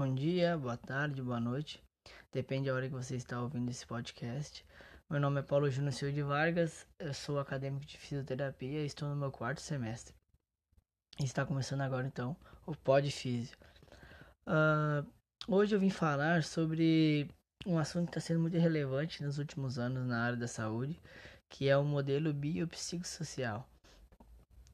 Bom dia, boa tarde, boa noite. Depende da hora que você está ouvindo esse podcast. Meu nome é Paulo Júnior Silva de Vargas, eu sou acadêmico de fisioterapia e estou no meu quarto semestre. Está começando agora então o Pod Físio. Uh, hoje eu vim falar sobre um assunto que está sendo muito relevante nos últimos anos na área da saúde, que é o modelo biopsicossocial.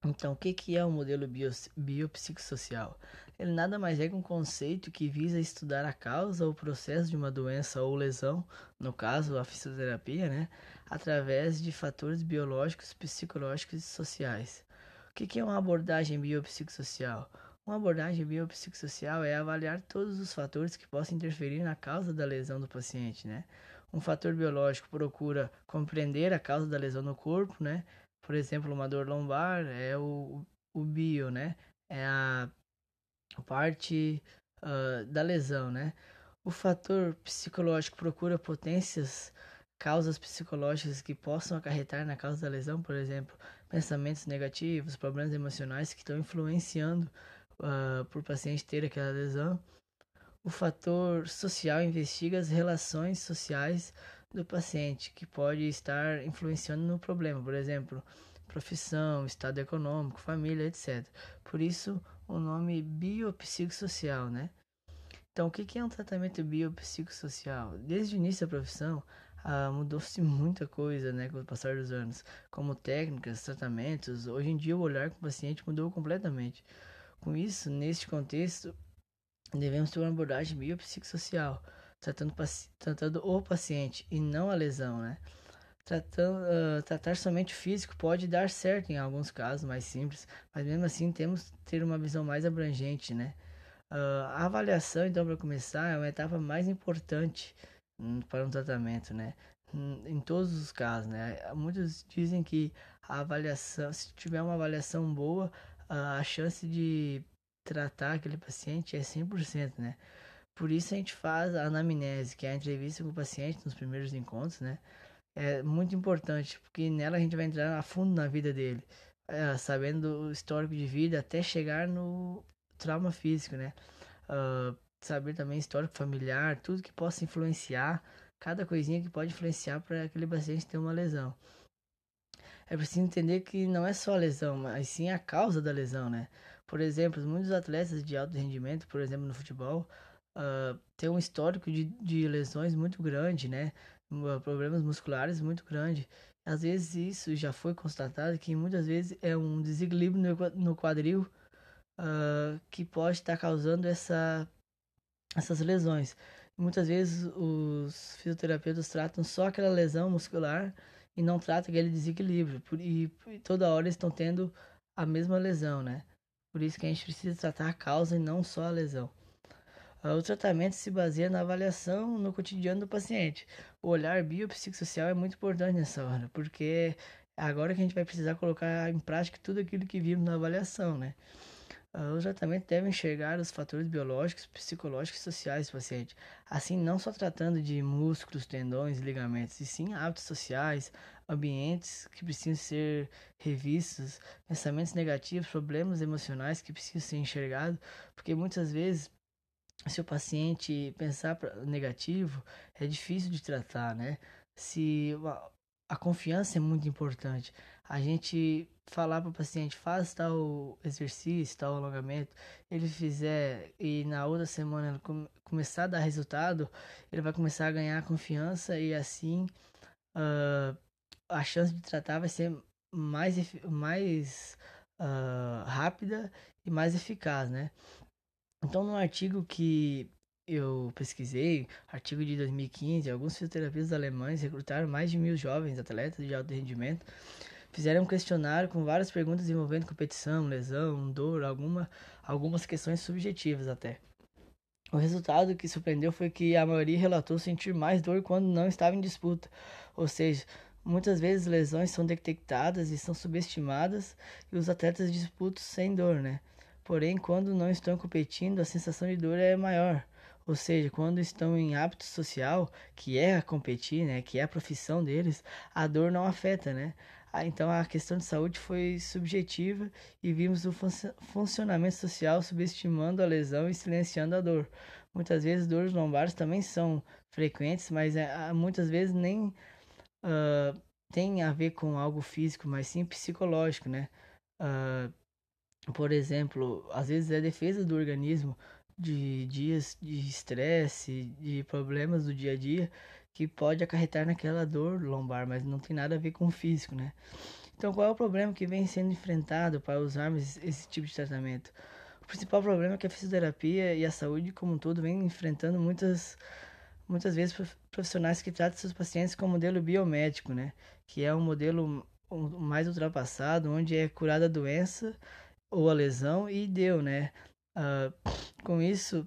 Então, o que, é o modelo bio, biopsicossocial? Ele nada mais é que um conceito que visa estudar a causa ou processo de uma doença ou lesão, no caso a fisioterapia, né, através de fatores biológicos, psicológicos e sociais. O que, que é uma abordagem biopsicossocial? Uma abordagem biopsicossocial é avaliar todos os fatores que possam interferir na causa da lesão do paciente, né? Um fator biológico procura compreender a causa da lesão no corpo, né? Por exemplo, uma dor lombar é o, o bio, né? É a parte uh, da lesão, né? O fator psicológico procura potências, causas psicológicas que possam acarretar na causa da lesão, por exemplo, pensamentos negativos, problemas emocionais que estão influenciando uh, por paciente ter aquela lesão. O fator social investiga as relações sociais do paciente, que pode estar influenciando no problema, por exemplo, profissão, estado econômico, família, etc. Por isso, o nome biopsicossocial, né? Então, o que é um tratamento biopsicossocial? Desde o início da profissão, ah, mudou-se muita coisa, né, com o passar dos anos, como técnicas, tratamentos. Hoje em dia, o olhar com o paciente mudou completamente. Com isso, neste contexto, devemos ter uma abordagem biopsicossocial tratando, tratando o paciente e não a lesão, né? Tratando, uh, tratar somente o físico pode dar certo em alguns casos mais simples, mas mesmo assim temos que ter uma visão mais abrangente, né? Uh, a avaliação, então, para começar, é uma etapa mais importante um, para um tratamento, né? Um, em todos os casos, né? Muitos dizem que a avaliação, se tiver uma avaliação boa, uh, a chance de tratar aquele paciente é 100%, né? Por isso a gente faz a anamnese, que é a entrevista com o paciente nos primeiros encontros, né? É muito importante, porque nela a gente vai entrar a fundo na vida dele, é, sabendo o histórico de vida até chegar no trauma físico, né? Uh, saber também histórico familiar, tudo que possa influenciar, cada coisinha que pode influenciar para aquele paciente ter uma lesão. É preciso entender que não é só a lesão, mas sim a causa da lesão, né? Por exemplo, muitos atletas de alto rendimento, por exemplo, no futebol, uh, tem um histórico de, de lesões muito grande, né? Problemas musculares muito grande. Às vezes isso já foi constatado que muitas vezes é um desequilíbrio no quadril uh, que pode estar causando essa, essas lesões. Muitas vezes os fisioterapeutas tratam só aquela lesão muscular e não tratam aquele desequilíbrio. E, e toda hora estão tendo a mesma lesão, né? Por isso que a gente precisa tratar a causa e não só a lesão. O tratamento se baseia na avaliação no cotidiano do paciente. O olhar biopsicossocial é muito importante nessa hora, porque agora que a gente vai precisar colocar em prática tudo aquilo que vimos na avaliação, né? Ah, o tratamento deve enxergar os fatores biológicos, psicológicos e sociais do paciente. Assim, não só tratando de músculos, tendões ligamentos, e sim hábitos sociais, ambientes que precisam ser revistos, pensamentos negativos, problemas emocionais que precisam ser enxergados, porque muitas vezes se o paciente pensar negativo, é difícil de tratar, né? Se a confiança é muito importante. A gente falar para o paciente, faz tal exercício, tal alongamento, ele fizer e na outra semana come, começar a dar resultado, ele vai começar a ganhar confiança e assim uh, a chance de tratar vai ser mais, mais uh, rápida e mais eficaz, né? Então, no artigo que eu pesquisei, artigo de 2015, alguns fisioterapeutas alemães recrutaram mais de mil jovens atletas de alto rendimento, fizeram um questionário com várias perguntas envolvendo competição, lesão, dor, alguma, algumas questões subjetivas até. O resultado que surpreendeu foi que a maioria relatou sentir mais dor quando não estava em disputa, ou seja, muitas vezes lesões são detectadas e são subestimadas e os atletas disputam sem dor, né? Porém, quando não estão competindo, a sensação de dor é maior. Ou seja, quando estão em hábito social, que é competir, né, que é a profissão deles, a dor não afeta, né? então a questão de saúde foi subjetiva e vimos o fun funcionamento social subestimando a lesão e silenciando a dor. Muitas vezes dores lombares também são frequentes, mas é, muitas vezes nem uh, tem a ver com algo físico, mas sim psicológico, né? Uh, por exemplo, às vezes é defesa do organismo de dias de estresse, de problemas do dia a dia, que pode acarretar naquela dor lombar, mas não tem nada a ver com o físico, né? Então, qual é o problema que vem sendo enfrentado para usarmos esse tipo de tratamento? O principal problema é que a fisioterapia e a saúde como um todo vem enfrentando muitas muitas vezes profissionais que tratam seus pacientes com modelo biomédico, né? Que é um modelo mais ultrapassado, onde é curada a doença ou a lesão e deu, né? Uh, com isso,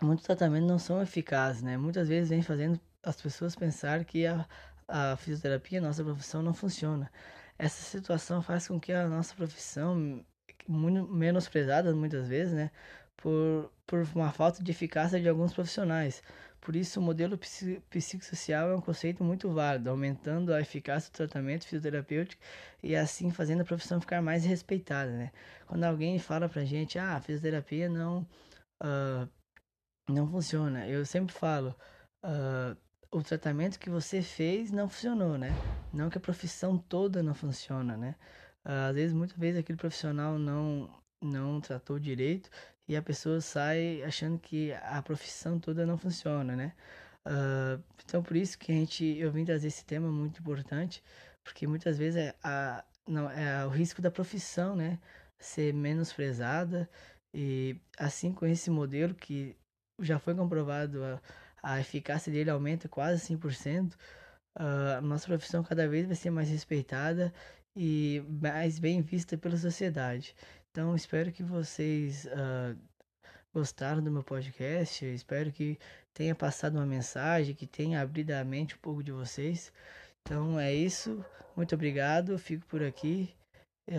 muitos tratamentos não são eficazes, né? Muitas vezes vem fazendo as pessoas pensar que a, a fisioterapia, a nossa profissão, não funciona. Essa situação faz com que a nossa profissão, muito menosprezada muitas vezes, né? Por, por uma falta de eficácia de alguns profissionais. Por isso, o modelo psicossocial é um conceito muito válido, aumentando a eficácia do tratamento fisioterapêutico e assim fazendo a profissão ficar mais respeitada, né? Quando alguém fala pra gente, ah, a fisioterapia não, uh, não funciona, eu sempre falo, uh, o tratamento que você fez não funcionou, né? Não que a profissão toda não funciona, né? Uh, às vezes, muitas vezes, aquele profissional não, não tratou direito e a pessoa sai achando que a profissão toda não funciona, né? Uh, então por isso que a gente eu vim trazer esse tema muito importante, porque muitas vezes é, a, não, é o risco da profissão, né? Ser menosprezada e assim com esse modelo que já foi comprovado a, a eficácia dele aumenta quase 100%, uh, ah, a nossa profissão cada vez vai ser mais respeitada e mais bem vista pela sociedade. Então, espero que vocês uh, gostaram do meu podcast. espero que tenha passado uma mensagem, que tenha abrido a mente um pouco de vocês. Então, é isso. Muito obrigado. Fico por aqui. Uh,